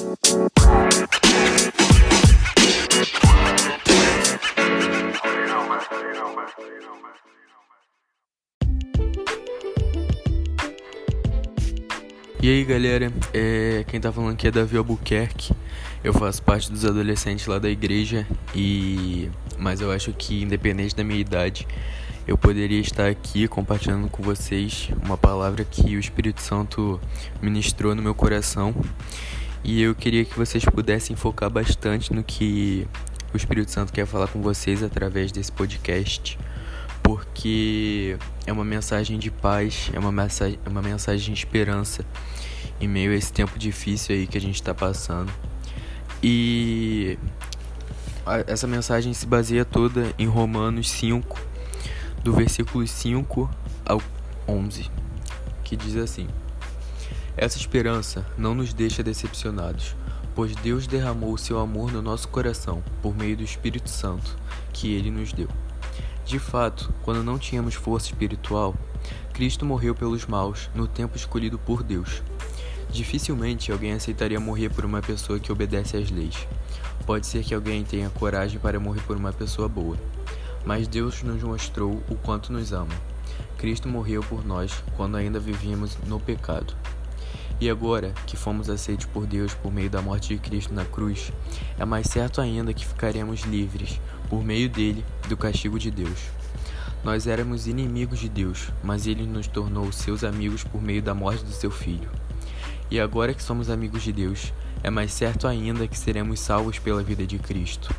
E aí galera, é, quem tá falando aqui é Davi Albuquerque. Eu faço parte dos adolescentes lá da igreja e mas eu acho que independente da minha idade, eu poderia estar aqui compartilhando com vocês uma palavra que o Espírito Santo ministrou no meu coração. E eu queria que vocês pudessem focar bastante no que o Espírito Santo quer falar com vocês através desse podcast porque é uma mensagem de paz, é uma mensagem, é uma mensagem de esperança em meio a esse tempo difícil aí que a gente está passando. E essa mensagem se baseia toda em Romanos 5, do versículo 5 ao 11, que diz assim: Essa esperança não nos deixa decepcionados, pois Deus derramou o seu amor no nosso coração por meio do Espírito Santo que ele nos deu. De fato, quando não tínhamos força espiritual, Cristo morreu pelos maus no tempo escolhido por Deus. Dificilmente alguém aceitaria morrer por uma pessoa que obedece às leis. Pode ser que alguém tenha coragem para morrer por uma pessoa boa, mas Deus nos mostrou o quanto nos ama. Cristo morreu por nós quando ainda vivíamos no pecado. E agora que fomos aceitos por Deus por meio da morte de Cristo na cruz, é mais certo ainda que ficaremos livres, por meio dele, do castigo de Deus. Nós éramos inimigos de Deus, mas ele nos tornou seus amigos por meio da morte do seu filho. E agora que somos amigos de Deus, é mais certo ainda que seremos salvos pela vida de Cristo.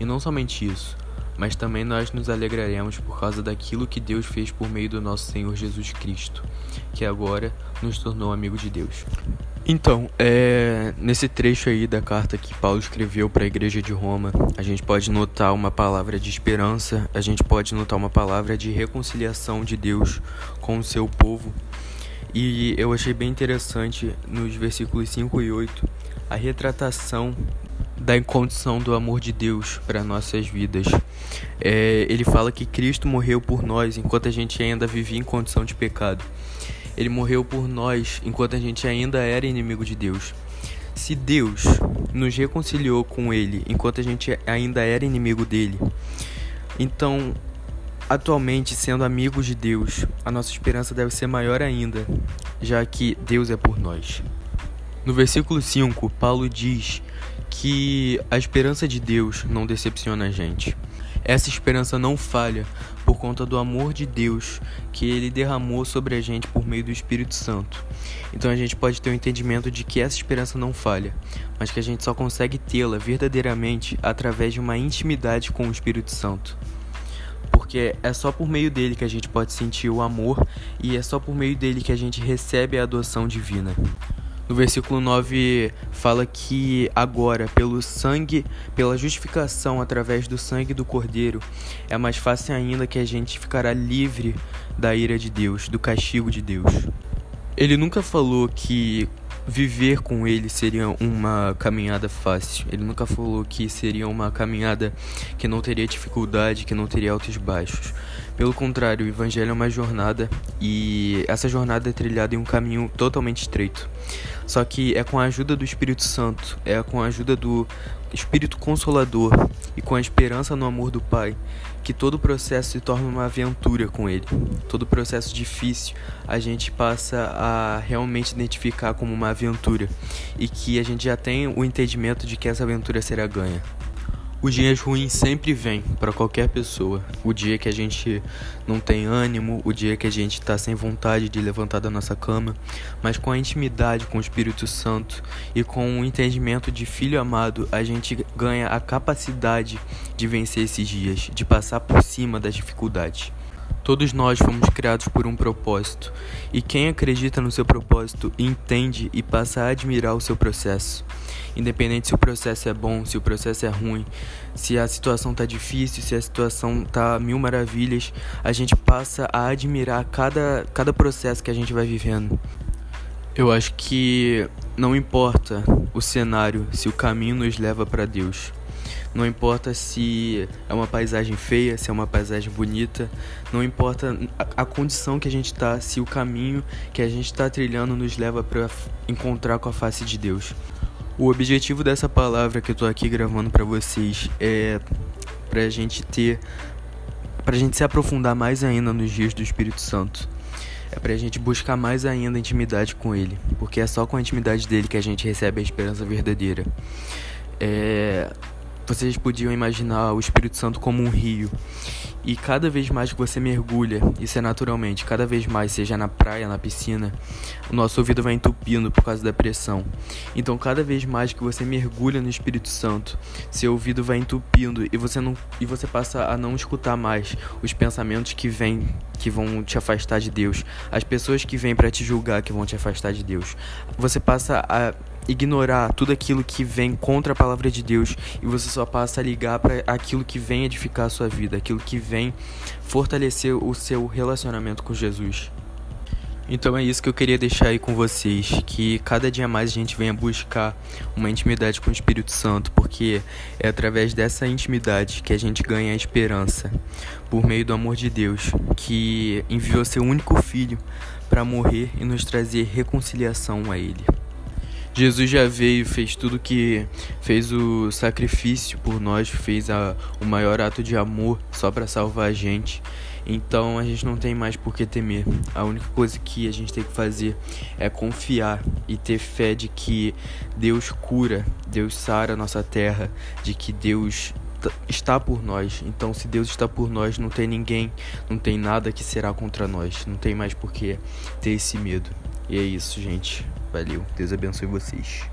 E não somente isso, mas também nós nos alegraremos por causa daquilo que Deus fez por meio do nosso Senhor Jesus Cristo, que agora nos tornou amigo de Deus. Então, é, nesse trecho aí da carta que Paulo escreveu para a igreja de Roma, a gente pode notar uma palavra de esperança, a gente pode notar uma palavra de reconciliação de Deus com o seu povo. E eu achei bem interessante nos versículos 5 e 8 a retratação da condição do amor de Deus para nossas vidas. É, ele fala que Cristo morreu por nós enquanto a gente ainda vivia em condição de pecado. Ele morreu por nós enquanto a gente ainda era inimigo de Deus. Se Deus nos reconciliou com Ele enquanto a gente ainda era inimigo dele, então, atualmente, sendo amigos de Deus, a nossa esperança deve ser maior ainda, já que Deus é por nós. No versículo 5, Paulo diz que a esperança de Deus não decepciona a gente. Essa esperança não falha por conta do amor de Deus que ele derramou sobre a gente por meio do Espírito Santo. Então a gente pode ter o um entendimento de que essa esperança não falha, mas que a gente só consegue tê-la verdadeiramente através de uma intimidade com o Espírito Santo. Porque é só por meio dele que a gente pode sentir o amor e é só por meio dele que a gente recebe a adoção divina. No versículo 9 fala que agora, pelo sangue, pela justificação através do sangue do Cordeiro, é mais fácil ainda que a gente ficará livre da ira de Deus, do castigo de Deus. Ele nunca falou que viver com ele seria uma caminhada fácil. Ele nunca falou que seria uma caminhada que não teria dificuldade, que não teria altos e baixos. Pelo contrário, o evangelho é uma jornada e essa jornada é trilhada em um caminho totalmente estreito. Só que é com a ajuda do Espírito Santo, é com a ajuda do Espírito Consolador e com a esperança no amor do Pai que todo o processo se torna uma aventura com Ele. Todo o processo difícil a gente passa a realmente identificar como uma aventura e que a gente já tem o entendimento de que essa aventura será ganha. Os dias ruins sempre vêm para qualquer pessoa. O dia que a gente não tem ânimo, o dia que a gente está sem vontade de levantar da nossa cama, mas com a intimidade com o Espírito Santo e com o entendimento de filho amado, a gente ganha a capacidade de vencer esses dias, de passar por cima das dificuldades. Todos nós fomos criados por um propósito, e quem acredita no seu propósito entende e passa a admirar o seu processo. Independente se o processo é bom, se o processo é ruim, se a situação tá difícil, se a situação tá mil maravilhas, a gente passa a admirar cada, cada processo que a gente vai vivendo. Eu acho que não importa o cenário, se o caminho nos leva para Deus. Não importa se é uma paisagem feia, se é uma paisagem bonita, não importa a, a condição que a gente está, se o caminho que a gente está trilhando nos leva para encontrar com a face de Deus. O objetivo dessa palavra que eu tô aqui gravando para vocês é pra gente ter pra gente se aprofundar mais ainda nos dias do Espírito Santo. É pra gente buscar mais ainda intimidade com ele, porque é só com a intimidade dele que a gente recebe a esperança verdadeira. É, vocês podiam imaginar o Espírito Santo como um rio. E cada vez mais que você mergulha, isso é naturalmente, cada vez mais, seja na praia, na piscina, o nosso ouvido vai entupindo por causa da pressão. Então, cada vez mais que você mergulha no Espírito Santo, seu ouvido vai entupindo e você não e você passa a não escutar mais os pensamentos que vêm que vão te afastar de Deus, as pessoas que vêm para te julgar que vão te afastar de Deus. Você passa a ignorar tudo aquilo que vem contra a palavra de Deus e você só passa a ligar para aquilo que vem edificar a sua vida, aquilo que vem fortalecer o seu relacionamento com Jesus. Então é isso que eu queria deixar aí com vocês, que cada dia mais a gente venha buscar uma intimidade com o Espírito Santo, porque é através dessa intimidade que a gente ganha a esperança, por meio do amor de Deus, que enviou seu único filho para morrer e nos trazer reconciliação a ele. Jesus já veio, fez tudo que fez o sacrifício por nós, fez a, o maior ato de amor só para salvar a gente. Então a gente não tem mais por que temer. A única coisa que a gente tem que fazer é confiar e ter fé de que Deus cura, Deus sara a nossa terra, de que Deus está por nós. Então, se Deus está por nós, não tem ninguém, não tem nada que será contra nós. Não tem mais por que ter esse medo. E é isso, gente. Valeu. Deus abençoe vocês.